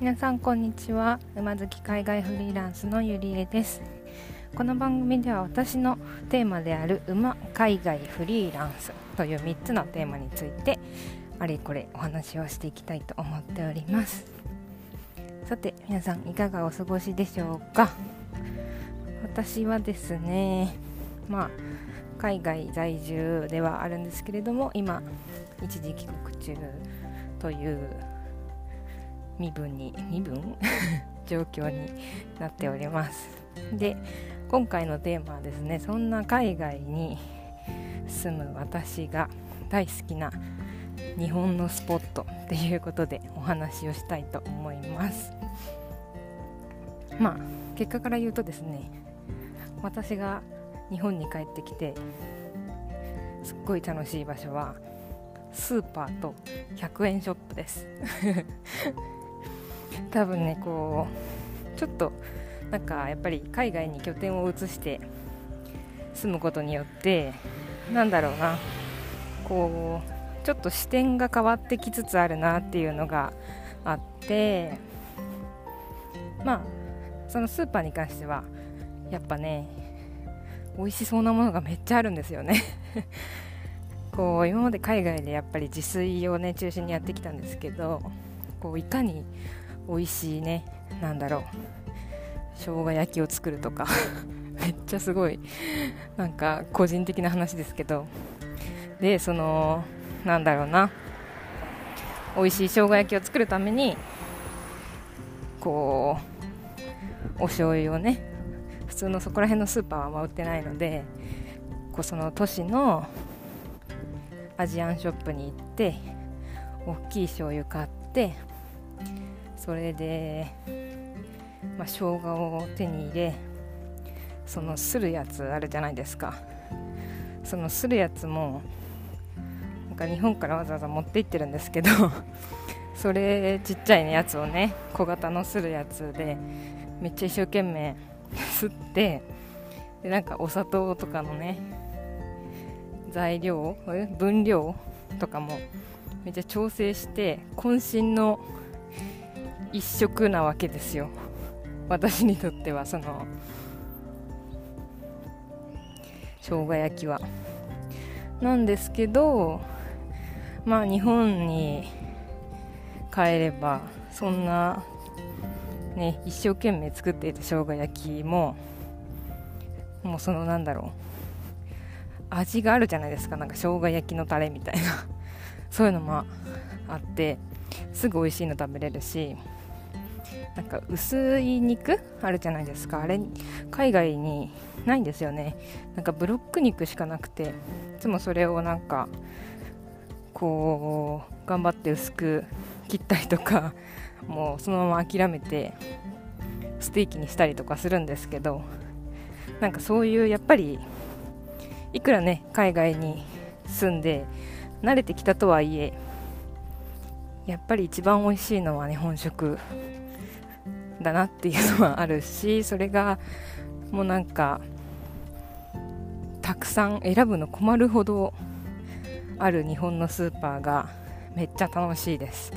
皆さんこんにちは。馬好き海外フリーランスのゆりえです。この番組では私のテーマである馬海外フリーランスという3つのテーマについてあれこれお話をしていきたいと思っております。さて皆さんいかがお過ごしでしょうか？私はですねまあ海外在住ではあるんですけれども今一時帰国中という身分に身分？状況になっております。で今回のテーマはですねそんな海外に住む私が大好きな日本のスポットっていうことでお話をしたいと思います。まあ結果から言うとですね私が日本に帰ってきてすっごい楽しい場所はスーパーと100円ショップです。多分ねこうちょっとなんかやっぱり海外に拠点を移して住むことによってなんだろうなこうちょっと視点が変わってきつつあるなっていうのがあってまあそのスーパーに関してはやっぱね美味しそうなものがめっちゃあるんですよね。こう今まで海外でやっぱり自炊をね中心にやってきたんですけどこういかに美味しいね。なんだろう。生姜焼きを作るとか。めっちゃすごい。なんか個人的な話ですけど。でそのなんだろうな。美味しい生姜焼きを作るためにこうお醤油をね普通のそこら辺のスーパーはあんま売ってないのでこうその都市のアジアンショップに行って大きい醤油買ってそれで、まあ、生姜を手に入れそのするやつあるじゃないですか。そのするやつもなんか日本からわざわざ持って行ってるんですけど それちっちゃい、ね、やつをね小型のするやつでめっちゃ一生懸命 すってでなんかお砂糖とかのね材料分量とかもめっちゃ調整して渾身の一色なわけですよ。私にとってはその。生姜焼きは。なんですけどまあ日本に帰ればそんなね一生懸命作っていた生姜焼きももうそのなんだろう。味があるじゃないですか。なんか生姜焼きのタレみたいな。そういうのもあってすぐ美味しいの食べれるし。なんか薄い肉あるじゃないですか。あれ海外にないんですよね。なんかブロック肉しかなくて。いつもそれをなんかこう頑張って薄く切ったりとか もうそのまま諦めてステーキにしたりとかするんですけど。なんかそういうやっぱりいくらね海外に住んで慣れてきたとはいえやっぱり一番美味しいのは日本食。だなっていうのはあるし それがもうなんかたくさん選ぶの困るほどある日本のスーパーがめっちゃ楽しいです。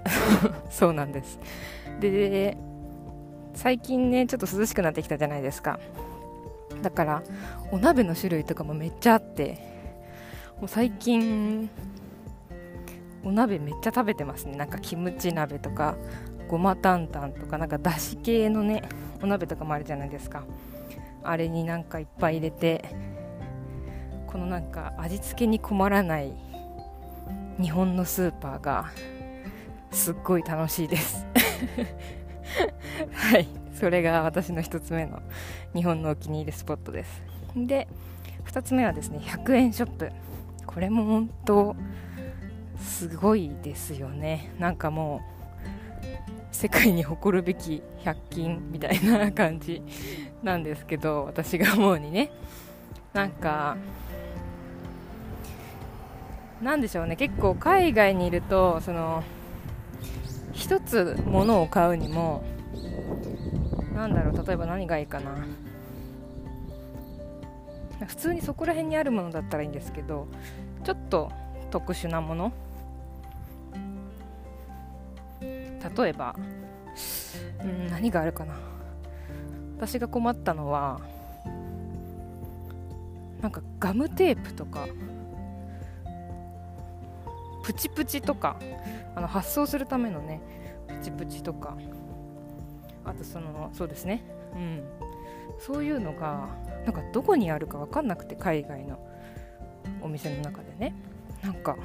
そうなんです。で最近ねちょっと涼しくなってきたじゃないですか。だからお鍋の種類とかもめっちゃあってもう最近お鍋めっちゃ食べてますね。なんかキムチ鍋とかごま担々とかなんかだし系のねお鍋とかもあるじゃないですか。あれになんかいっぱい入れてこのなんか味付けに困らない日本のスーパーがすっごい楽しいです。はい。それが私の1つ目の日本のお気に入りスポットです。で2つ目はですね100円ショップ。これも本当すごいですよね。なんかもう世界に誇るべき100均みたいな感じなんですけど 私が思うにね。なんかなんでしょうね。結構海外にいるとその一つ物を買うにもなんだろう例えば何がいいかな。普通にそこら辺にあるものだったらいいんですけどちょっと特殊なもの例えばうん何があるかな。私が困ったのはなんかガムテープとかプチプチとかあの発送するためのねプチプチとかあとそのそうですね。うん。そういうのがなんかどこにあるか分かんなくて海外のお店の中でね。なんか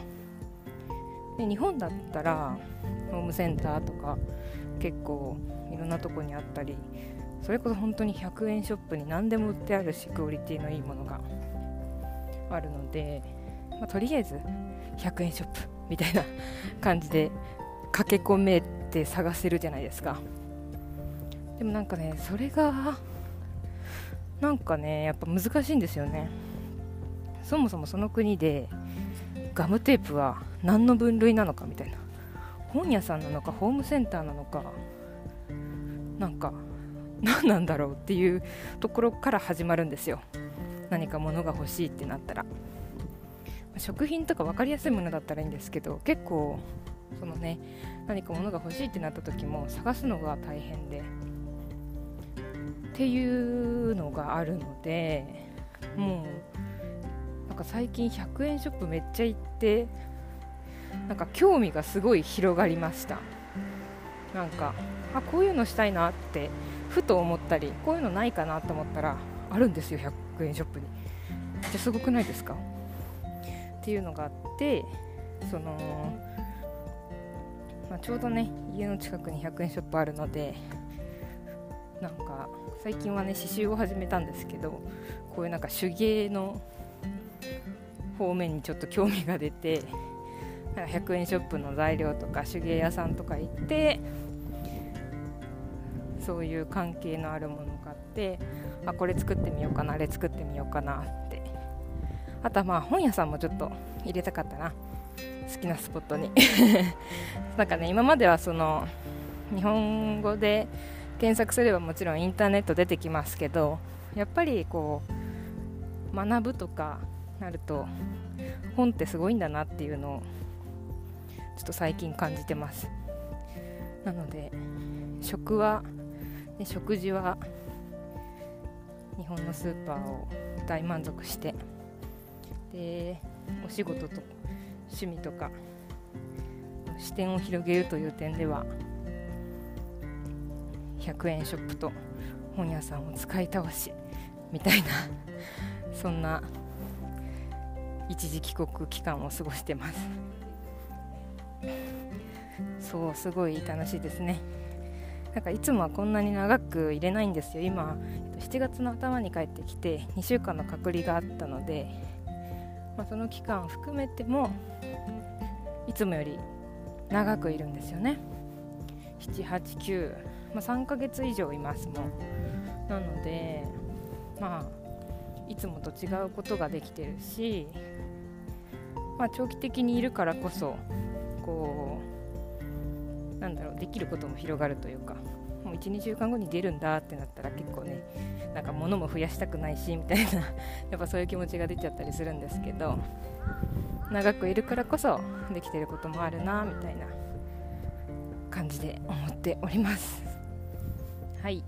で日本だったらホームセンターとか結構いろんなとこにあったりそれこそ本当に100円ショップに何でも売ってあるしクオリティのいいものがあるので、まあ、とりあえず100円ショップみたいな感じで駆け込めて探せるじゃないですか。でもなんかねそれがなんかねやっぱ難しいんですよね。そもそもその国でガムテープは何の分類なのかみたいな。本屋さんなのかホームセンターなのかなんか何なんだろうっていうところから始まるんですよ。何か物が欲しいってなったら。食品とか分かりやすいものだったらいいんですけど結構そのね何か物が欲しいってなった時も探すのが大変で。っていうのがあるのでもうなんか最近100円ショップめっちゃ行ってなんか興味がすごい広がりました。なんかあこういうのしたいなってふと思ったりこういうのないかなと思ったらあるんですよ100円ショップに。じゃすごくないですか？っていうのがあってその、まあ、ちょうどね家の近くに100円ショップあるのでなんか最近はね刺繍を始めたんですけどこういうなんか手芸の方面にちょっと興味が出てなんか100円ショップの材料とか手芸屋さんとか行ってそういう関係のあるものを買ってあこれ作ってみようかなあれ作ってみようかなって。あとはまあ本屋さんもちょっと入れたかったな。好きなスポットに。なんかね今まではその日本語で検索すればもちろんインターネット出てきますけどやっぱりこう学ぶとかなると本ってすごいんだなっていうのをちょっと最近感じてます。なので食はで食事は日本のスーパーを大満足してでお仕事と趣味とか視点を広げるという点では100円ショップと本屋さんを使い倒しみたいなそんな一時帰国期間を過ごしてます。そうすごい楽しいですね。なんかいつもはこんなに長く入れないんですよ。今7月の頭に帰ってきて2週間の隔離があったので、まあ、その期間を含めてもいつもより長くいるんですよね。789、まあ、3ヶ月以上いますもんなのでまあいつもと違うことができてるし、まあ、長期的にいるからこそこうなんだろうできることも広がるというかもう12週間後に出るんだってなったら結構ねなんか物も増やしたくないしみたいな やっぱそういう気持ちが出ちゃったりするんですけど長くいるからこそできてることもあるなみたいな感じで思っております。はい。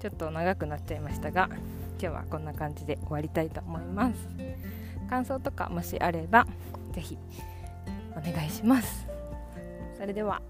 ちょっと長くなっちゃいましたが今日はこんな感じで終わりたいと思います。感想とかもしあれば是非お願いします。それでは。